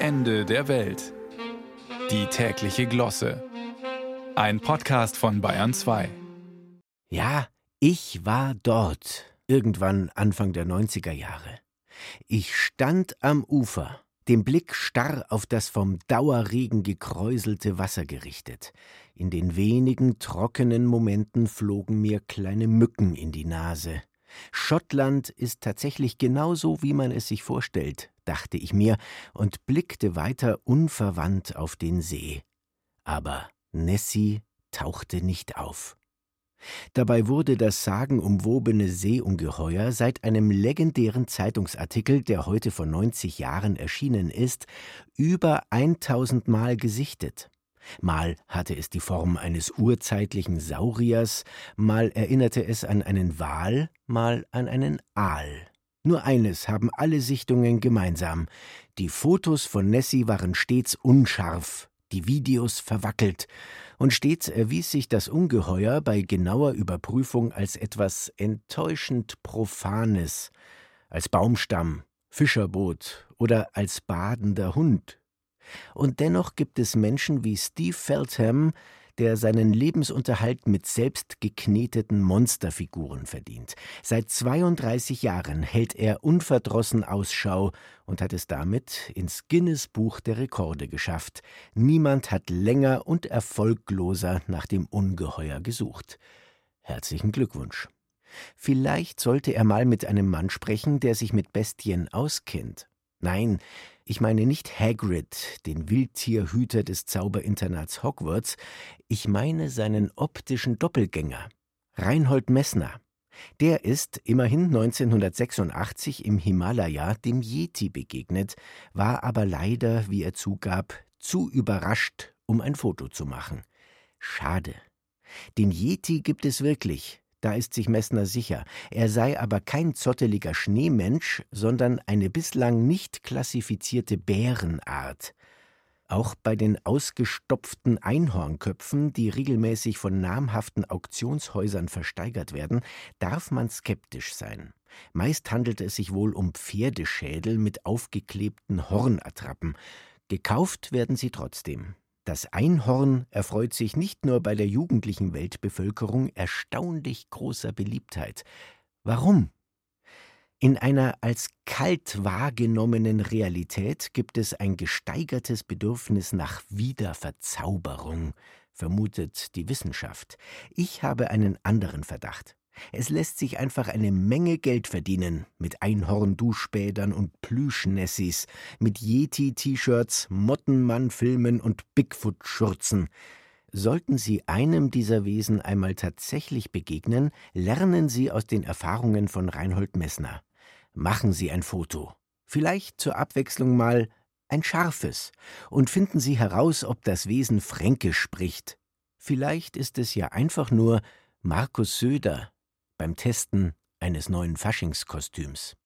Ende der Welt. Die tägliche Glosse. Ein Podcast von Bayern 2. Ja, ich war dort, irgendwann Anfang der 90er Jahre. Ich stand am Ufer, den Blick starr auf das vom Dauerregen gekräuselte Wasser gerichtet. In den wenigen trockenen Momenten flogen mir kleine Mücken in die Nase. Schottland ist tatsächlich genauso, wie man es sich vorstellt, dachte ich mir und blickte weiter unverwandt auf den See. Aber Nessie tauchte nicht auf. Dabei wurde das sagenumwobene Seeungeheuer seit einem legendären Zeitungsartikel, der heute vor 90 Jahren erschienen ist, über 1000 Mal gesichtet. Mal hatte es die Form eines urzeitlichen Sauriers, mal erinnerte es an einen Wal, mal an einen Aal. Nur eines haben alle Sichtungen gemeinsam. Die Fotos von Nessie waren stets unscharf, die Videos verwackelt, und stets erwies sich das Ungeheuer bei genauer Überprüfung als etwas enttäuschend Profanes, als Baumstamm, Fischerboot oder als badender Hund. Und dennoch gibt es Menschen wie Steve Feltham, der seinen Lebensunterhalt mit selbst gekneteten Monsterfiguren verdient. Seit 32 Jahren hält er unverdrossen Ausschau und hat es damit ins Guinness Buch der Rekorde geschafft. Niemand hat länger und erfolgloser nach dem Ungeheuer gesucht. Herzlichen Glückwunsch. Vielleicht sollte er mal mit einem Mann sprechen, der sich mit Bestien auskennt. Nein, ich meine nicht Hagrid, den Wildtierhüter des Zauberinternats Hogwarts, ich meine seinen optischen Doppelgänger, Reinhold Messner. Der ist immerhin 1986 im Himalaya dem Yeti begegnet, war aber leider, wie er zugab, zu überrascht, um ein Foto zu machen. Schade. Den Yeti gibt es wirklich, da ist sich Messner sicher. Er sei aber kein zotteliger Schneemensch, sondern eine bislang nicht klassifizierte Bärenart. Auch bei den ausgestopften Einhornköpfen, die regelmäßig von namhaften Auktionshäusern versteigert werden, darf man skeptisch sein. Meist handelt es sich wohl um Pferdeschädel mit aufgeklebten Hornattrappen. Gekauft werden sie trotzdem. Das Einhorn erfreut sich nicht nur bei der jugendlichen Weltbevölkerung erstaunlich großer Beliebtheit. Warum? In einer als kalt wahrgenommenen Realität gibt es ein gesteigertes Bedürfnis nach Wiederverzauberung, vermutet die Wissenschaft. Ich habe einen anderen Verdacht. Es lässt sich einfach eine Menge Geld verdienen mit Einhorn-Duschbädern und Plüschnessis, mit Yeti-T-Shirts, Mottenmann-Filmen und Bigfoot-Schürzen. Sollten Sie einem dieser Wesen einmal tatsächlich begegnen, lernen Sie aus den Erfahrungen von Reinhold Messner. Machen Sie ein Foto. Vielleicht zur Abwechslung mal ein scharfes. Und finden Sie heraus, ob das Wesen Fränkisch spricht. Vielleicht ist es ja einfach nur Markus Söder, beim Testen eines neuen Faschingskostüms.